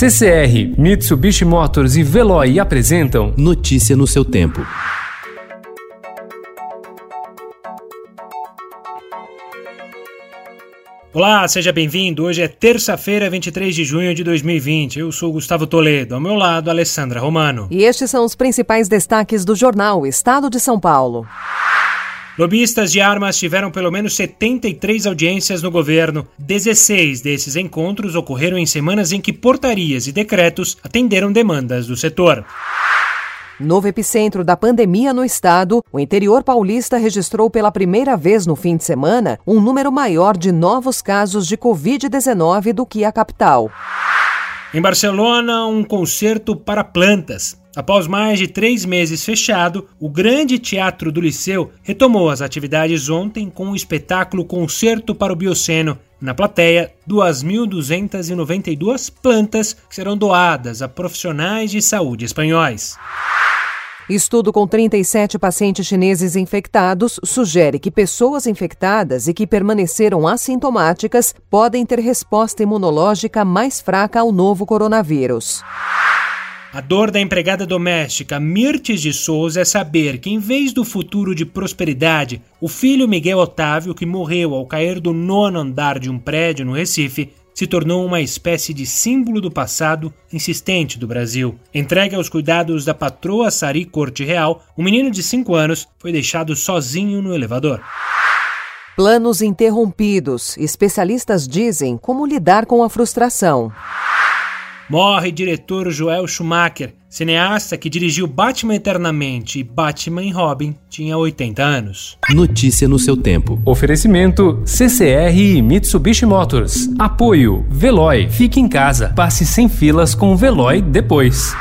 CCR, Mitsubishi Motors e Veloy apresentam Notícia no seu tempo. Olá, seja bem-vindo. Hoje é terça-feira, 23 de junho de 2020. Eu sou Gustavo Toledo, ao meu lado, Alessandra Romano. E estes são os principais destaques do jornal Estado de São Paulo. Lobistas de armas tiveram pelo menos 73 audiências no governo. 16 desses encontros ocorreram em semanas em que portarias e decretos atenderam demandas do setor. Novo epicentro da pandemia no estado, o interior paulista registrou pela primeira vez no fim de semana um número maior de novos casos de Covid-19 do que a capital. Em Barcelona, um concerto para plantas. Após mais de três meses fechado, o grande teatro do Liceu retomou as atividades ontem com o espetáculo Concerto para o Bioceno. Na plateia, 2.292 plantas serão doadas a profissionais de saúde espanhóis. Estudo com 37 pacientes chineses infectados sugere que pessoas infectadas e que permaneceram assintomáticas podem ter resposta imunológica mais fraca ao novo coronavírus. A dor da empregada doméstica Mirtes de Souza é saber que, em vez do futuro de prosperidade, o filho Miguel Otávio, que morreu ao cair do nono andar de um prédio no Recife, se tornou uma espécie de símbolo do passado insistente do Brasil. Entregue aos cuidados da patroa Sari Corte Real, o um menino de 5 anos foi deixado sozinho no elevador. Planos interrompidos. Especialistas dizem como lidar com a frustração. Morre diretor Joel Schumacher, cineasta que dirigiu Batman Eternamente e Batman e Robin, tinha 80 anos. Notícia no seu tempo. Oferecimento CCR e Mitsubishi Motors. Apoio Veloy. Fique em casa. Passe sem filas com o Veloy depois.